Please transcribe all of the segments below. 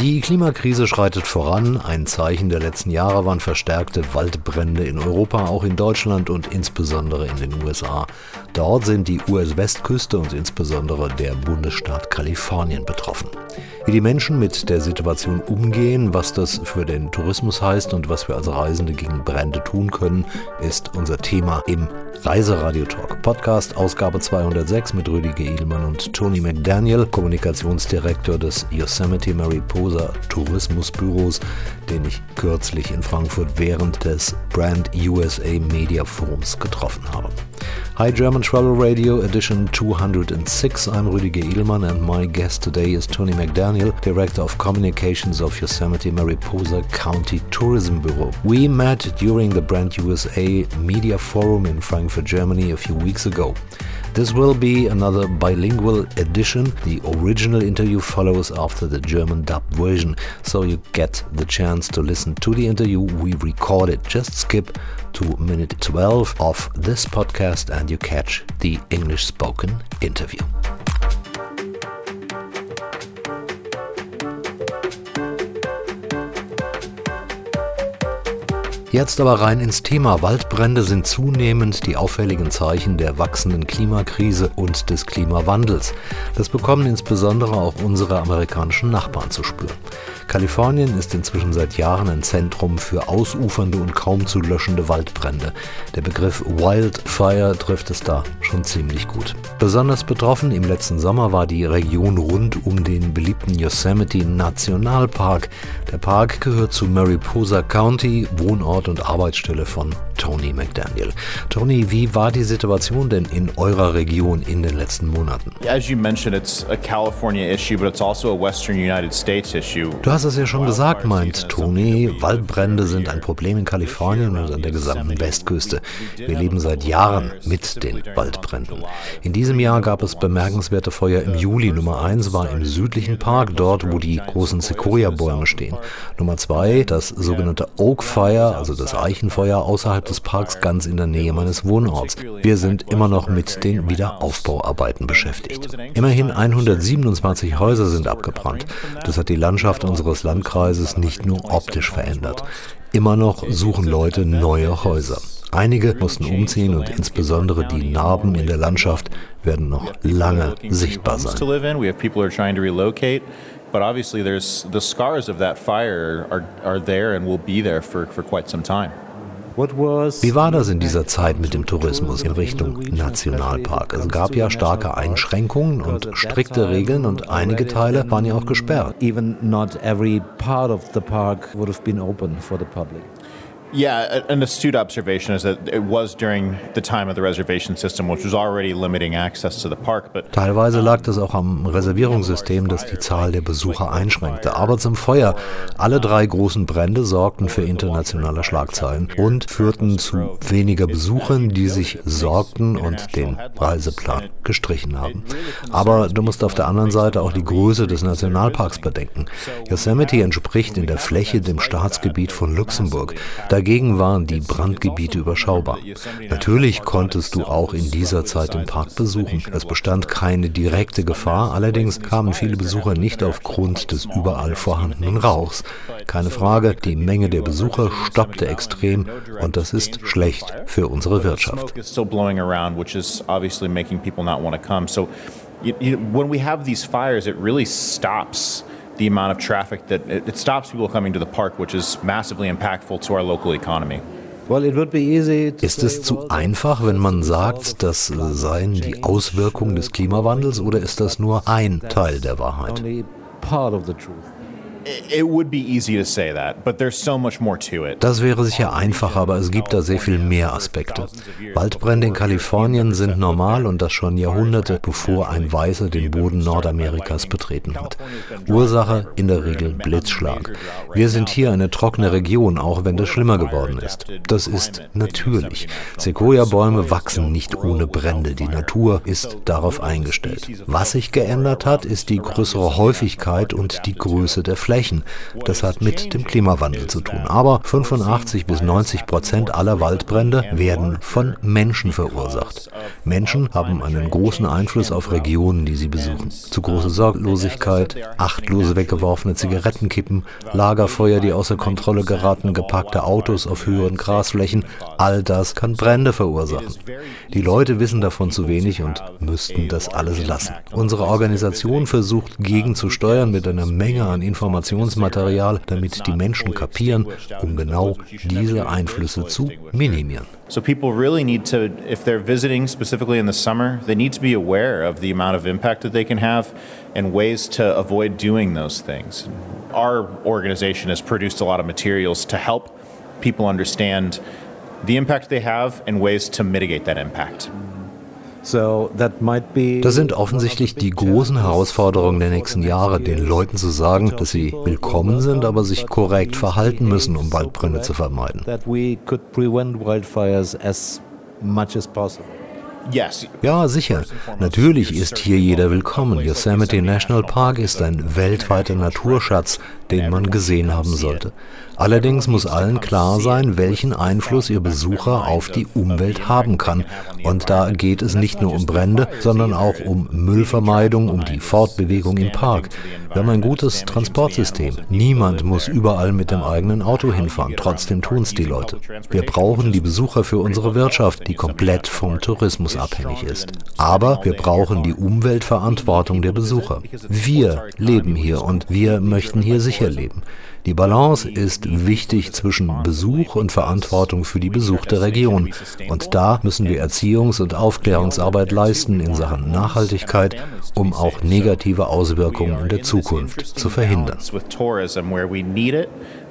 Die Klimakrise schreitet voran. Ein Zeichen der letzten Jahre waren verstärkte Waldbrände in Europa, auch in Deutschland und insbesondere in den USA. Dort sind die US-Westküste und insbesondere der Bundesstaat Kalifornien betroffen. Wie die Menschen mit der Situation umgehen, was das für den Tourismus heißt und was wir als Reisende gegen Brände tun können, ist unser Thema im Reiseradio Talk. Podcast Ausgabe 206 mit Rüdiger Edelmann und Tony McDaniel, Kommunikationsdirektor des Yosemite Mariposa Tourismusbüros, den ich kürzlich in Frankfurt während des Brand USA Media Forums getroffen habe. Hi German Travel Radio edition 206. I'm Rüdiger Edelmann and my guest today is Tony McDaniel, Director of Communications of Yosemite Mariposa County Tourism Bureau. We met during the Brand USA Media Forum in Frankfurt, Germany a few weeks ago. This will be another bilingual edition. The original interview follows after the German dub version, so you get the chance to listen to the interview we recorded. Just skip to minute 12 of this podcast and you catch the English spoken interview. Jetzt aber rein ins Thema. Waldbrände sind zunehmend die auffälligen Zeichen der wachsenden Klimakrise und des Klimawandels. Das bekommen insbesondere auch unsere amerikanischen Nachbarn zu spüren. Kalifornien ist inzwischen seit Jahren ein Zentrum für ausufernde und kaum zu löschende Waldbrände. Der Begriff Wildfire trifft es da schon ziemlich gut. Besonders betroffen im letzten Sommer war die Region rund um den beliebten Yosemite Nationalpark. Der Park gehört zu Mariposa County, Wohnort und Arbeitsstelle von Tony McDaniel. Tony, wie war die Situation denn in eurer Region in den letzten Monaten? Also. Du hast es ja schon gesagt, meint Tony. Waldbrände sind ein Problem in Kalifornien und an der gesamten Westküste. Wir leben seit Jahren mit den Waldbränden. In diesem Jahr gab es bemerkenswerte Feuer im Juli. Nummer eins war im südlichen Park, dort wo die großen Sequoia-Bäume stehen. Nummer zwei, das sogenannte Oak Fire, also das Eichenfeuer außerhalb des Parks ganz in der Nähe meines Wohnorts. Wir sind immer noch mit den Wiederaufbauarbeiten beschäftigt. Immerhin 127 Häuser sind abgebrannt. Das hat die Landschaft unseres Landkreises nicht nur optisch verändert. Immer noch suchen Leute neue Häuser. Einige mussten umziehen und insbesondere die Narben in der Landschaft werden noch lange sichtbar sein. But obviously, there's the scars of that fire are, are there and will be there for, for quite some time. Wie war das in dieser Zeit mit dem Tourismus in Richtung Nationalpark? Es gab ja starke Einschränkungen und strikte Regeln und einige Teile waren ja auch gesperrt. Even not every part of the park would have been open for the public. Yeah, an astute observation is that it was during the time of the reservation system, which was already limiting access to the park. But Teilweise lag das auch am Reservierungssystem, das die Zahl der Besucher einschränkte. Aber zum Feuer. Alle drei großen Brände sorgten für internationale Schlagzeilen und führten zu weniger Besuchern, die sich sorgten und den Reiseplan gestrichen haben. Aber du musst auf der anderen Seite auch die Größe des Nationalparks bedenken. Yosemite entspricht in der Fläche dem Staatsgebiet von Luxemburg. Da Dagegen waren die Brandgebiete überschaubar. Natürlich konntest du auch in dieser Zeit den Park besuchen. Es bestand keine direkte Gefahr, allerdings kamen viele Besucher nicht aufgrund des überall vorhandenen Rauchs. Keine Frage, die Menge der Besucher stoppte extrem und das ist schlecht für unsere Wirtschaft. When we have these fires, it really stops the amount of traffic that it, it stops people coming to the park, which is massively impactful to our local economy. Ist es zu einfach, wenn man sagt, das seien die Auswirkungen des Klimawandels oder ist das nur ein Teil der Wahrheit? Das wäre sicher einfach, aber es gibt da sehr viel mehr Aspekte. Waldbrände in Kalifornien sind normal und das schon Jahrhunderte, bevor ein Weißer den Boden Nordamerikas betreten hat. Ursache in der Regel Blitzschlag. Wir sind hier eine trockene Region, auch wenn das schlimmer geworden ist. Das ist natürlich. Sequoia-Bäume wachsen nicht ohne Brände. Die Natur ist darauf eingestellt. Was sich geändert hat, ist die größere Häufigkeit und die Größe der Fläche. Flächen. Das hat mit dem Klimawandel zu tun. Aber 85 bis 90 Prozent aller Waldbrände werden von Menschen verursacht. Menschen haben einen großen Einfluss auf Regionen, die sie besuchen. Zu große Sorglosigkeit, achtlose weggeworfene Zigarettenkippen, Lagerfeuer, die außer Kontrolle geraten, geparkte Autos auf höheren Grasflächen, all das kann Brände verursachen. Die Leute wissen davon zu wenig und müssten das alles lassen. Unsere Organisation versucht gegenzusteuern mit einer Menge an Informationsmaterial, damit die Menschen kapieren, um genau diese Einflüsse zu minimieren. So people really need to, if they're visiting specifically in the summer, they need to be aware of the amount of impact that they can have and ways to avoid doing those things. Our organization has produced a lot of materials to help people understand the impact they have and ways to mitigate that impact. Das sind offensichtlich die großen Herausforderungen der nächsten Jahre, den Leuten zu sagen, dass sie willkommen sind, aber sich korrekt verhalten müssen, um Waldbrände zu vermeiden. Ja, sicher. Natürlich ist hier jeder willkommen. Yosemite National Park ist ein weltweiter Naturschatz, den man gesehen haben sollte. Allerdings muss allen klar sein, welchen Einfluss ihr Besucher auf die Umwelt haben kann. Und da geht es nicht nur um Brände, sondern auch um Müllvermeidung, um die Fortbewegung im Park. Wir haben ein gutes Transportsystem. Niemand muss überall mit dem eigenen Auto hinfahren. Trotzdem tun es die Leute. Wir brauchen die Besucher für unsere Wirtschaft, die komplett vom Tourismus abhängig ist. Aber wir brauchen die Umweltverantwortung der Besucher. Wir leben hier und wir möchten hier sicher leben. Die Balance ist wichtig zwischen Besuch und Verantwortung für die besuchte Region. Und da müssen wir Erziehungs- und Aufklärungsarbeit leisten in Sachen Nachhaltigkeit, um auch negative Auswirkungen in der Zukunft zu verhindern.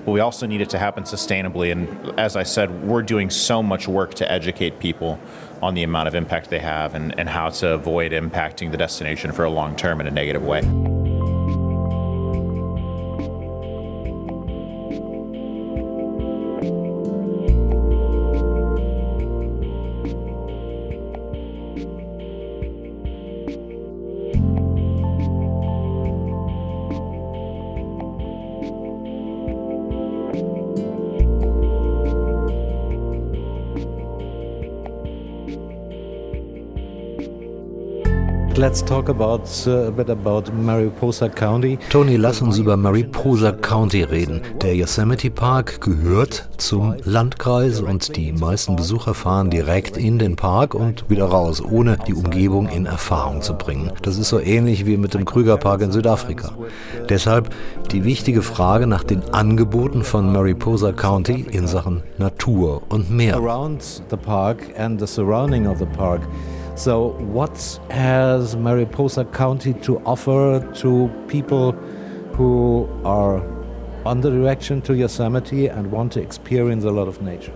but we also need it to happen sustainably. And as I said, we're doing so much work to educate people on the amount of impact they have and, and how to avoid impacting the destination for a long term in a negative way. Let's talk about uh, a bit about Mariposa County. Tony, lass uns über Mariposa County reden. Der Yosemite Park gehört zum Landkreis und die meisten Besucher fahren direkt in den Park und wieder raus, ohne die Umgebung in Erfahrung zu bringen. Das ist so ähnlich wie mit dem Krüger Park in Südafrika. Deshalb die wichtige Frage nach den Angeboten von Mariposa County in Sachen Natur und Meer. Around the park and the surrounding of the park. So, what has Mariposa County to offer to people who are on the direction to Yosemite and want to experience a lot of nature?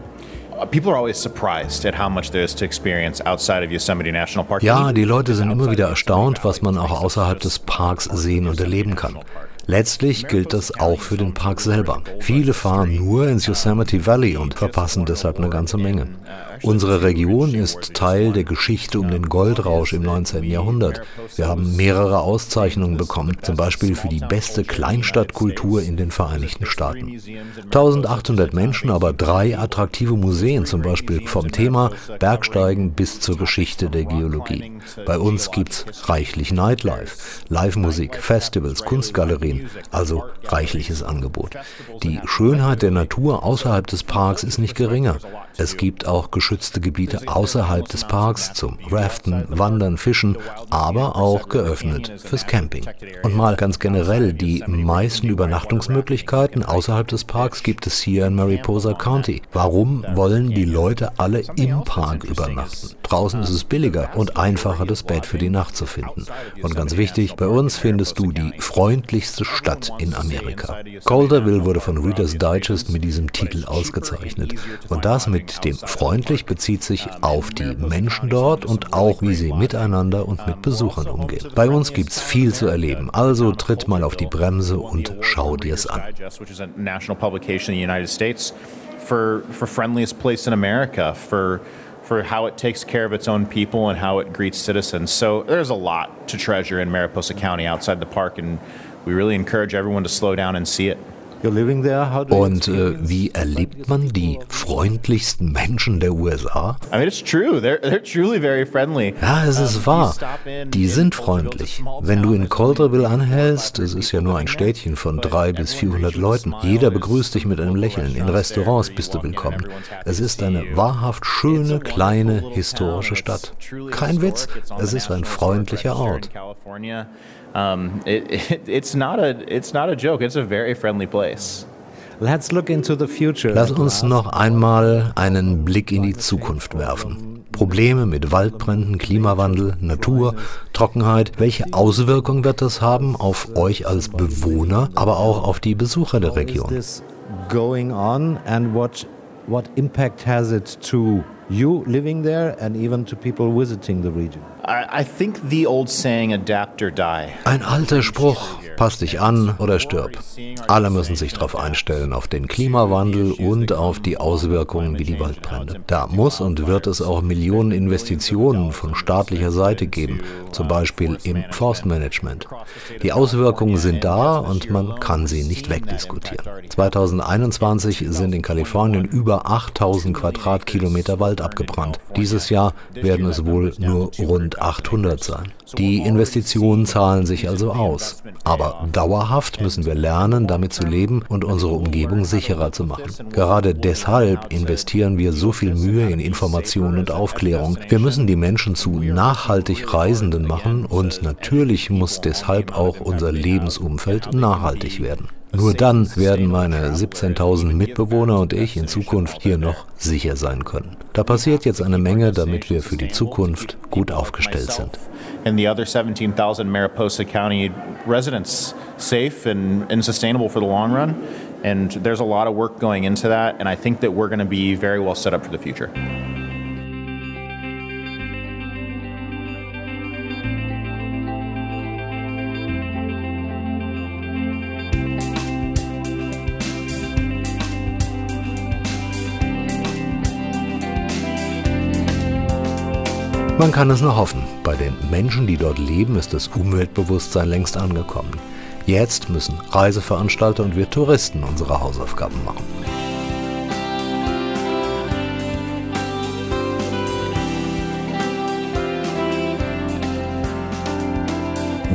Uh, people are always surprised at how much there is to experience outside of Yosemite National Park. Ja, die Leute sind immer wieder erstaunt, was man auch außerhalb des Parks sehen und erleben kann. Letztlich gilt das auch für den Park selber. Viele fahren nur ins Yosemite Valley und verpassen deshalb eine ganze Menge. Unsere Region ist Teil der Geschichte um den Goldrausch im 19. Jahrhundert. Wir haben mehrere Auszeichnungen bekommen, zum Beispiel für die beste Kleinstadtkultur in den Vereinigten Staaten. 1800 Menschen, aber drei attraktive Museen, zum Beispiel vom Thema Bergsteigen bis zur Geschichte der Geologie. Bei uns gibt's reichlich Nightlife, Live-Musik, Festivals, Kunstgalerien, also reichliches Angebot. Die Schönheit der Natur außerhalb des Parks ist nicht geringer. Es gibt auch geschützte Gebiete außerhalb des Parks zum Raften, Wandern, Fischen, aber auch geöffnet fürs Camping. Und mal ganz generell, die meisten Übernachtungsmöglichkeiten außerhalb des Parks gibt es hier in Mariposa County. Warum wollen die Leute alle im Park übernachten? Draußen ist es billiger und einfacher, das Bett für die Nacht zu finden. Und ganz wichtig, bei uns findest du die freundlichste Stadt in Amerika. Calderville wurde von Reader's Digest mit diesem Titel ausgezeichnet. Und das mit dem freundlich bezieht sich auf die Menschen dort und auch, wie sie miteinander und mit Besuchern umgehen. Bei uns gibt es viel zu erleben, also tritt mal auf die Bremse und schau dir es an. For, for friendliest place in America, for for how it takes care of its own people and how it greets citizens. So there's a lot to treasure in Mariposa County outside the park, and we really encourage everyone to slow down and see it. Und äh, wie erlebt man die freundlichsten Menschen der USA? I mean, it's true. They're, they're truly very friendly. Ja, es ist wahr. Die sind freundlich. Wenn du in Calderville anhältst, es ist ja nur ein Städtchen von drei bis 400 Leuten, jeder begrüßt dich mit einem Lächeln. In Restaurants bist du willkommen. Es ist eine wahrhaft schöne, kleine, historische Stadt. Kein Witz, es ist ein freundlicher Ort. Um, it, it, it's not a it's not a joke. It's a very friendly place. Let's look into the future. Lass uns noch einmal einen Blick in die Zukunft werfen. Probleme mit Waldbränden, Klimawandel, Natur, Trockenheit. Welche Auswirkungen wird das haben auf euch als Bewohner, aber auch auf die Besucher der Region? Going on and what what impact has it to you living there and even to people visiting the region? I, I think the old saying adapt or die. Ein alter Spruch, pass dich an oder stirb. Alle müssen sich darauf einstellen, auf den Klimawandel und auf die Auswirkungen wie die Waldbrände. Da muss und wird es auch Millionen Investitionen von staatlicher Seite geben, zum Beispiel im Forstmanagement. Die Auswirkungen sind da und man kann sie nicht wegdiskutieren. 2021 sind in Kalifornien über 8000 Quadratkilometer Wald abgebrannt. Dieses Jahr werden es wohl nur rund 800 sein. Die Investitionen zahlen sich also aus. Dauerhaft müssen wir lernen, damit zu leben und unsere Umgebung sicherer zu machen. Gerade deshalb investieren wir so viel Mühe in Information und Aufklärung. Wir müssen die Menschen zu nachhaltig Reisenden machen und natürlich muss deshalb auch unser Lebensumfeld nachhaltig werden. Nur dann werden meine 17.000 Mitbewohner und ich in Zukunft hier noch sicher sein können. Da passiert jetzt eine Menge, damit wir für die Zukunft gut aufgestellt sind. And the other 17,000 Mariposa County residents safe and, and sustainable for the long run. And there's a lot of work going into that, and I think that we're going to be very well set up for the future. Kann es nur hoffen. Bei den Menschen, die dort leben, ist das Umweltbewusstsein längst angekommen. Jetzt müssen Reiseveranstalter und wir Touristen unsere Hausaufgaben machen.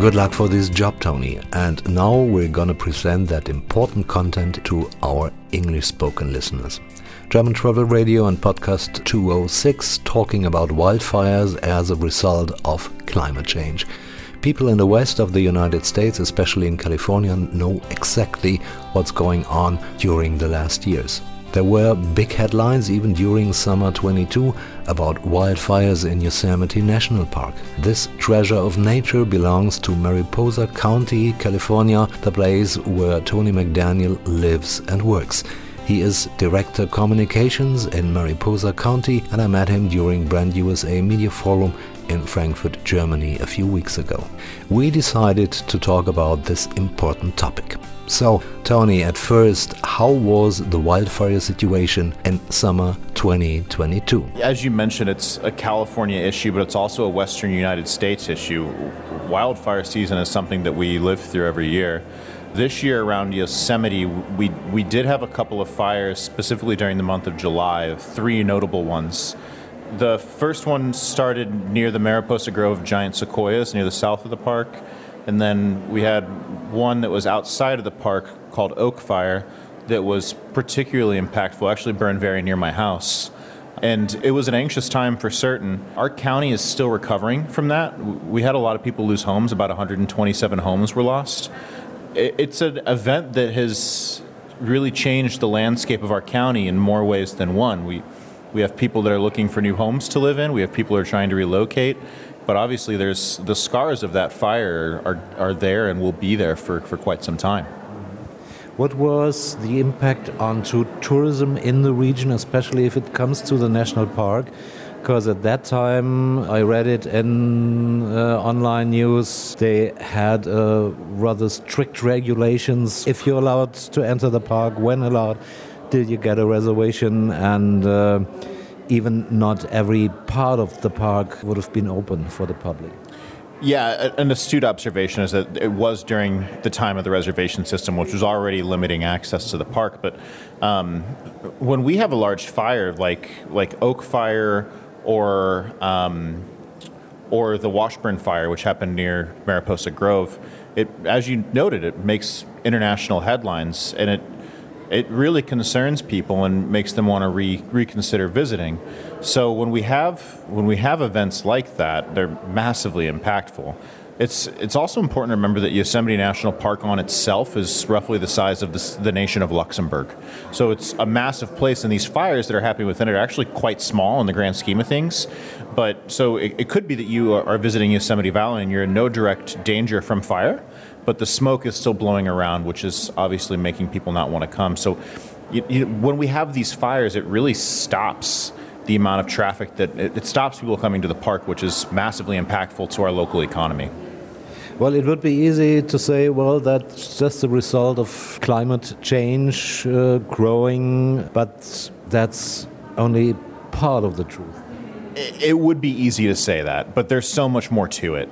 Good luck for this job, Tony. And now we're gonna present that important content to our English spoken listeners. German Travel Radio and Podcast 206 talking about wildfires as a result of climate change. People in the west of the United States, especially in California, know exactly what's going on during the last years. There were big headlines even during summer 22 about wildfires in Yosemite National Park. This treasure of nature belongs to Mariposa County, California, the place where Tony McDaniel lives and works. He is Director Communications in Mariposa County, and I met him during Brand USA Media Forum in Frankfurt, Germany a few weeks ago. We decided to talk about this important topic. So, Tony, at first, how was the wildfire situation in summer 2022? As you mentioned, it's a California issue, but it's also a Western United States issue. Wildfire season is something that we live through every year. This year around Yosemite, we, we did have a couple of fires, specifically during the month of July, three notable ones. The first one started near the Mariposa Grove giant sequoias near the south of the park. And then we had one that was outside of the park called Oak Fire that was particularly impactful, actually burned very near my house. And it was an anxious time for certain. Our county is still recovering from that. We had a lot of people lose homes, about 127 homes were lost it's an event that has really changed the landscape of our county in more ways than one. We we have people that are looking for new homes to live in. We have people who are trying to relocate. But obviously, there's the scars of that fire are, are there and will be there for, for quite some time. What was the impact onto tourism in the region, especially if it comes to the national park? Because at that time I read it in uh, online news. They had uh, rather strict regulations if you're allowed to enter the park, when allowed, did you get a reservation, and uh, even not every part of the park would have been open for the public. Yeah, an astute observation is that it was during the time of the reservation system, which was already limiting access to the park. But um, when we have a large fire, like like Oak Fire or um, or the Washburn Fire, which happened near Mariposa Grove, it, as you noted, it makes international headlines, and it it really concerns people and makes them want to re- reconsider visiting. So when we have when we have events like that, they're massively impactful. It's it's also important to remember that Yosemite National Park on itself is roughly the size of the, the nation of Luxembourg. So it's a massive place, and these fires that are happening within it are actually quite small in the grand scheme of things. But so it, it could be that you are visiting Yosemite Valley and you're in no direct danger from fire but the smoke is still blowing around, which is obviously making people not want to come. So, you, you, when we have these fires, it really stops the amount of traffic that it stops people coming to the park, which is massively impactful to our local economy. Well, it would be easy to say, well, that's just the result of climate change uh, growing, but that's only part of the truth. It would be easy to say that, but there's so much more to it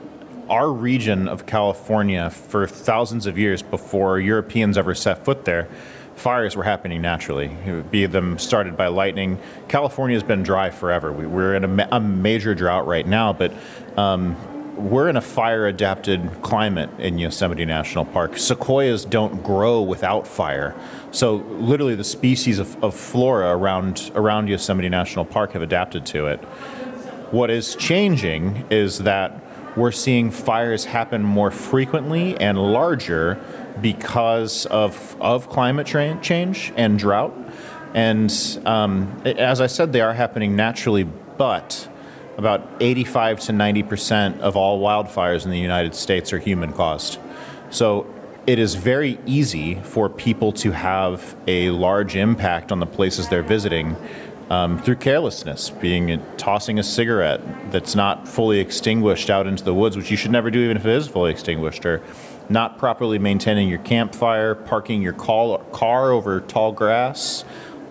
our region of California for thousands of years before Europeans ever set foot there, fires were happening naturally, be them started by lightning. California has been dry forever. We, are in a, ma- a, major drought right now, but um, we're in a fire adapted climate in Yosemite National Park. Sequoias don't grow without fire. So, literally, the species of, of flora around, around Yosemite National Park have adapted to it. What is changing is that we're seeing fires happen more frequently and larger because of, of climate tra- change and drought. And um, as I said, they are happening naturally, but about 85 to 90 percent of all wildfires in the United States are human caused. So it is very easy for people to have a large impact on the places they're visiting um, through carelessness, being tossing a cigarette that's not fully extinguished out into the woods, which you should never do even if it is fully extinguished, or not properly maintaining your campfire, parking your call, car over tall grass.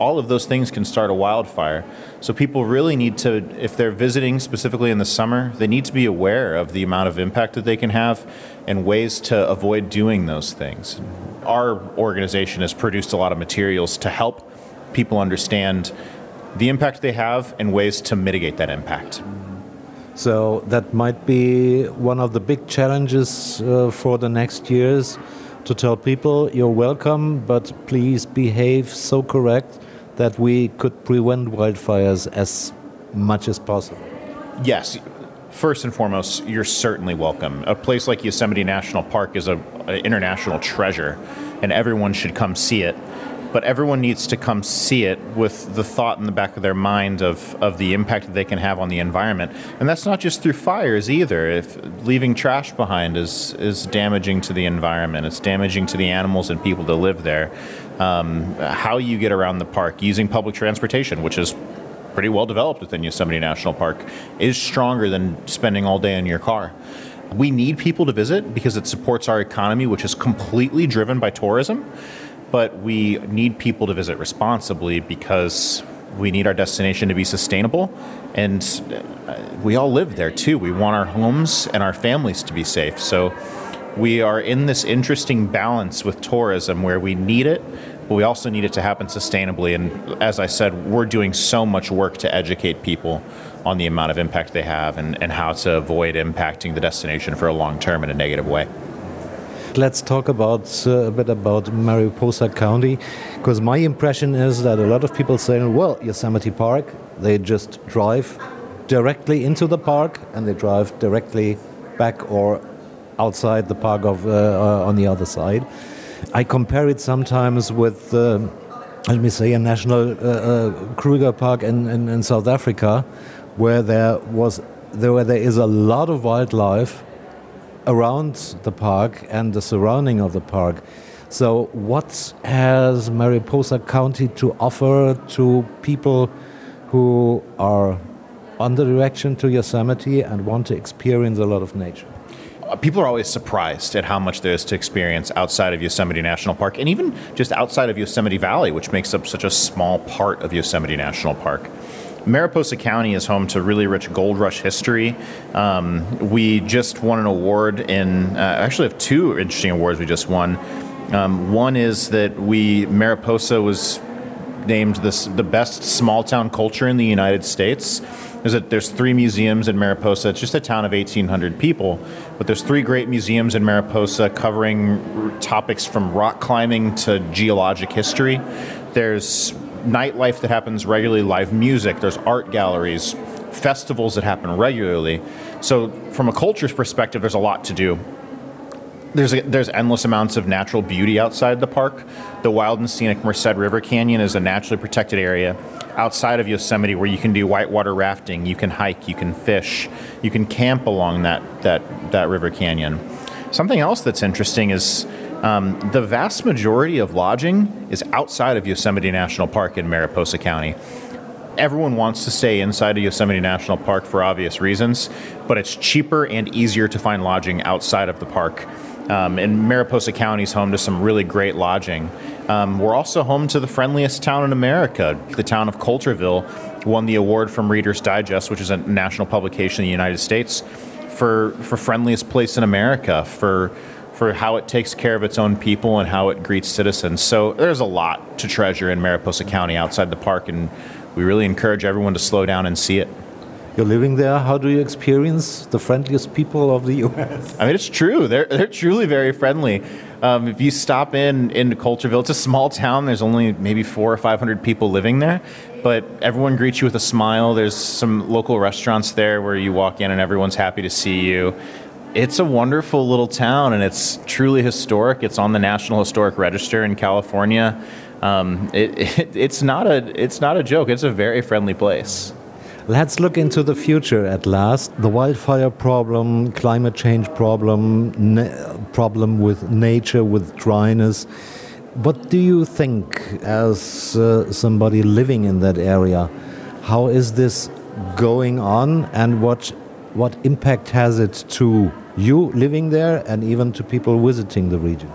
All of those things can start a wildfire. So people really need to, if they're visiting specifically in the summer, they need to be aware of the amount of impact that they can have and ways to avoid doing those things. Our organization has produced a lot of materials to help people understand the impact they have and ways to mitigate that impact. So that might be one of the big challenges uh, for the next years to tell people you're welcome, but please behave so correct that we could prevent wildfires as much as possible. Yes. First and foremost, you're certainly welcome. A place like Yosemite National Park is an international treasure, and everyone should come see it but everyone needs to come see it with the thought in the back of their mind of, of the impact that they can have on the environment. And that's not just through fires either. If leaving trash behind is, is damaging to the environment, it's damaging to the animals and people that live there. Um, how you get around the park using public transportation, which is pretty well developed within Yosemite National Park, is stronger than spending all day in your car. We need people to visit because it supports our economy, which is completely driven by tourism but we need people to visit responsibly because we need our destination to be sustainable. And uh, we all live there too. We want our homes and our families to be safe. So we are in this interesting balance with tourism where we need it but we also need it to happen sustainably. And as i said we're doing so much work to educate people on the amount of impact they have and, and how to avoid impacting the destination for a long term in a negative way. Let's talk about uh, a bit about Mariposa County, because my impression is that a lot of people say, well, Yosemite Park, they just drive directly into the park and they drive directly back or outside the park of uh, on the other side. I compare it sometimes with, uh, let me say, a national uh, uh, Kruger Park in, in, in South Africa, where there was there, where there is a lot of wildlife around the park and the surrounding of the park. So, what has Mariposa County to offer to people who are on the direction to Yosemite and want to experience a lot of nature? Uh, people are always surprised at how much there is to experience outside of Yosemite National Park and even just outside of Yosemite Valley, which makes up such a small part of Yosemite National Park. Mariposa County is home to really rich gold rush history. Um, we just won an award in, uh, actually have two interesting awards we just won. Um, one is that we, Mariposa was named this, the best small town culture in the United States. There's, a, there's three museums in Mariposa. It's just a town of 1,800 people, but there's three great museums in Mariposa covering topics from rock climbing to geologic history. There's nightlife that happens regularly, live music. There's art galleries, festivals that happen regularly. So, from a culture's perspective, there's a lot to do there's a, there's endless amounts of natural beauty outside the park. The wild and scenic Merced River Canyon is a naturally protected area outside of Yosemite where you can do whitewater rafting, you can hike, you can fish, you can camp along that that that river canyon. Something else that's interesting is um, the vast majority of lodging is outside of Yosemite National Park in Mariposa County. Everyone wants to stay inside of Yosemite National Park for obvious reasons, but it's cheaper and easier to find lodging outside of the park. Um, and Mariposa County is home to some really great lodging. Um, we're also home to the friendliest town in America. The town of Coulterville won the award from Reader's Digest, which is a national publication in the United States, for, for friendliest place in America, for, for how it takes care of its own people and how it greets citizens. So there's a lot to treasure in Mariposa County outside the park, and we really encourage everyone to slow down and see it you're living there. How do you experience the friendliest people of the U.S.? I mean, it's true. They're they're truly very friendly. Um, if you stop in into Coulterville, it's a small town. There's only maybe four or five hundred people living there, but everyone greets you with a smile. There's some local restaurants there where you walk in and everyone's happy to see you. It's a wonderful little town, and it's truly historic. It's on the National Historic Register in California. Um, it, it, it's not a it's not a joke. It's a very friendly place. Let's look into the future at last. The wildfire problem, climate change problem, problem with nature, with dryness. What do you think, as uh, somebody living in that area, how is this going on, and what what impact has it to you living there, and even to people visiting the region?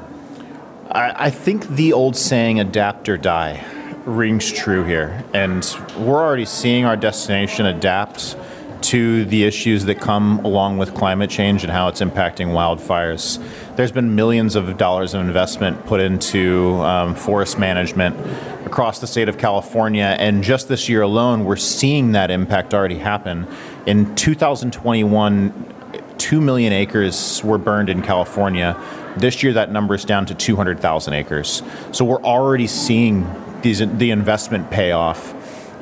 I, I think the old saying "adapt or die." Rings true here. And we're already seeing our destination adapt to the issues that come along with climate change and how it's impacting wildfires. There's been millions of dollars of investment put into um, forest management across the state of California, and just this year alone, we're seeing that impact already happen. In 2021, 2 million acres were burned in California. This year, that number is down to 200,000 acres. So we're already seeing these the investment payoff,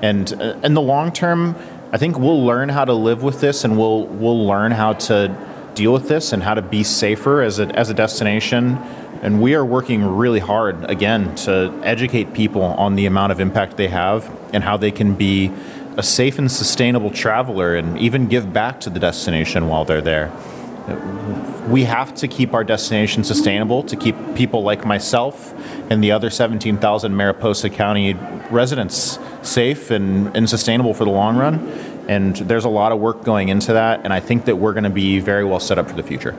and uh, in the long term, I think we'll learn how to live with this, and we'll we'll learn how to deal with this and how to be safer as a as a destination. And we are working really hard again to educate people on the amount of impact they have and how they can be a safe and sustainable traveler and even give back to the destination while they're there we have to keep our destination sustainable to keep people like myself and the other 17,000 Mariposa County residents safe and, and sustainable for the long run. And there's a lot of work going into that, and I think that we're going to be very well set up for the future.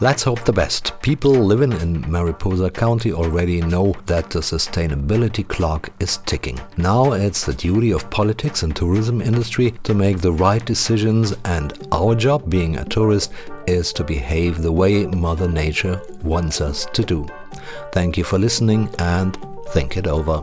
Let's hope the best. People living in Mariposa County already know that the sustainability clock is ticking. Now it's the duty of politics and tourism industry to make the right decisions and our job being a tourist is to behave the way Mother Nature wants us to do. Thank you for listening and think it over.